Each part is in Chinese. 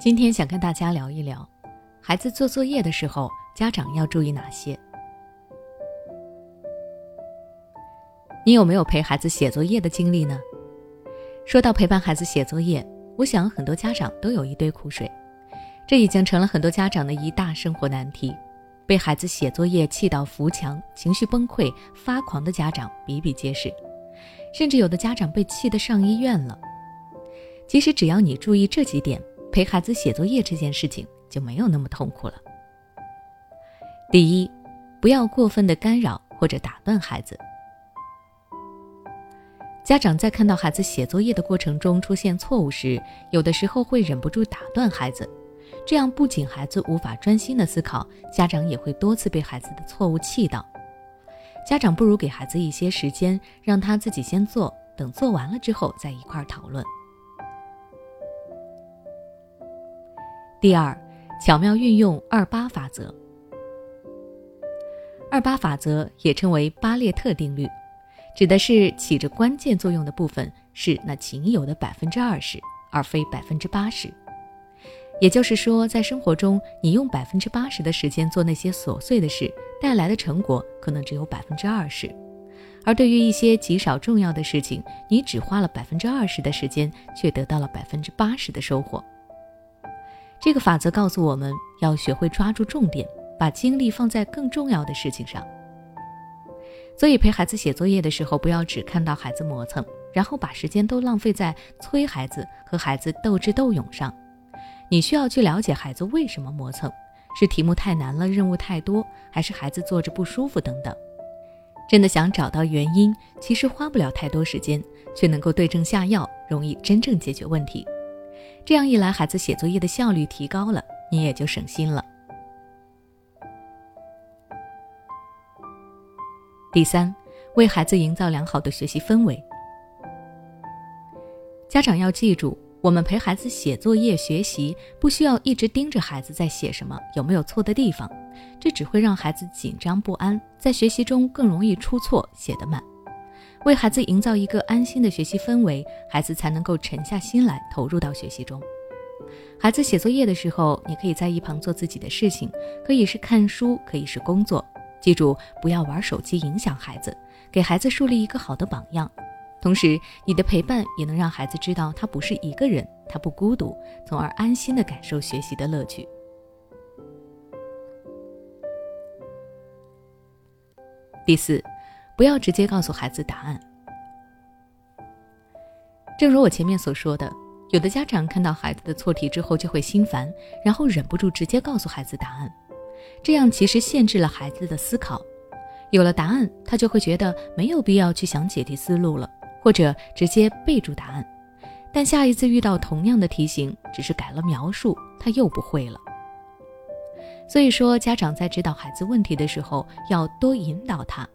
今天想跟大家聊一聊，孩子做作业的时候，家长要注意哪些？你有没有陪孩子写作业的经历呢？说到陪伴孩子写作业，我想很多家长都有一堆苦水，这已经成了很多家长的一大生活难题。被孩子写作业气到扶墙、情绪崩溃、发狂的家长比比皆是，甚至有的家长被气得上医院了。其实只要你注意这几点。陪孩子写作业这件事情就没有那么痛苦了。第一，不要过分的干扰或者打断孩子。家长在看到孩子写作业的过程中出现错误时，有的时候会忍不住打断孩子，这样不仅孩子无法专心的思考，家长也会多次被孩子的错误气到。家长不如给孩子一些时间，让他自己先做，等做完了之后再一块讨论。第二，巧妙运用二八法则。二八法则也称为巴列特定律，指的是起着关键作用的部分是那仅有的百分之二十，而非百分之八十。也就是说，在生活中，你用百分之八十的时间做那些琐碎的事，带来的成果可能只有百分之二十；而对于一些极少重要的事情，你只花了百分之二十的时间，却得到了百分之八十的收获。这个法则告诉我们要学会抓住重点，把精力放在更重要的事情上。所以陪孩子写作业的时候，不要只看到孩子磨蹭，然后把时间都浪费在催孩子和孩子斗智斗勇上。你需要去了解孩子为什么磨蹭，是题目太难了，任务太多，还是孩子坐着不舒服等等。真的想找到原因，其实花不了太多时间，却能够对症下药，容易真正解决问题。这样一来，孩子写作业的效率提高了，你也就省心了。第三，为孩子营造良好的学习氛围。家长要记住，我们陪孩子写作业学习，不需要一直盯着孩子在写什么，有没有错的地方，这只会让孩子紧张不安，在学习中更容易出错，写得慢。为孩子营造一个安心的学习氛围，孩子才能够沉下心来投入到学习中。孩子写作业的时候，你可以在一旁做自己的事情，可以是看书，可以是工作。记住，不要玩手机影响孩子，给孩子树立一个好的榜样。同时，你的陪伴也能让孩子知道他不是一个人，他不孤独，从而安心的感受学习的乐趣。第四。不要直接告诉孩子答案。正如我前面所说的，有的家长看到孩子的错题之后就会心烦，然后忍不住直接告诉孩子答案，这样其实限制了孩子的思考。有了答案，他就会觉得没有必要去想解题思路了，或者直接备注答案。但下一次遇到同样的题型，只是改了描述，他又不会了。所以说，家长在指导孩子问题的时候，要多引导他。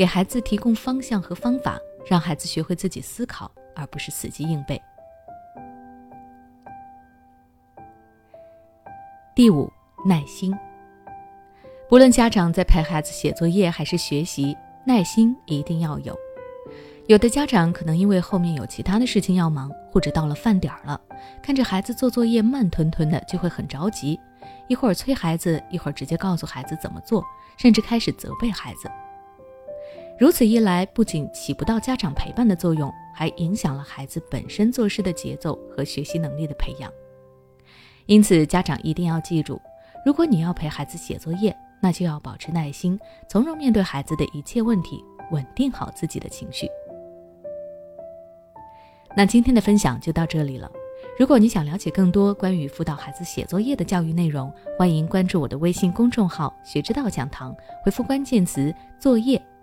给孩子提供方向和方法，让孩子学会自己思考，而不是死记硬背。第五，耐心。不论家长在陪孩子写作业还是学习，耐心一定要有。有的家长可能因为后面有其他的事情要忙，或者到了饭点儿了，看着孩子做作业慢吞吞的，就会很着急，一会儿催孩子，一会儿直接告诉孩子怎么做，甚至开始责备孩子。如此一来，不仅起不到家长陪伴的作用，还影响了孩子本身做事的节奏和学习能力的培养。因此，家长一定要记住，如果你要陪孩子写作业，那就要保持耐心，从容面对孩子的一切问题，稳定好自己的情绪。那今天的分享就到这里了。如果你想了解更多关于辅导孩子写作业的教育内容，欢迎关注我的微信公众号“学之道讲堂”，回复关键词“作业”。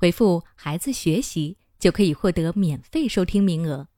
回复“孩子学习”就可以获得免费收听名额。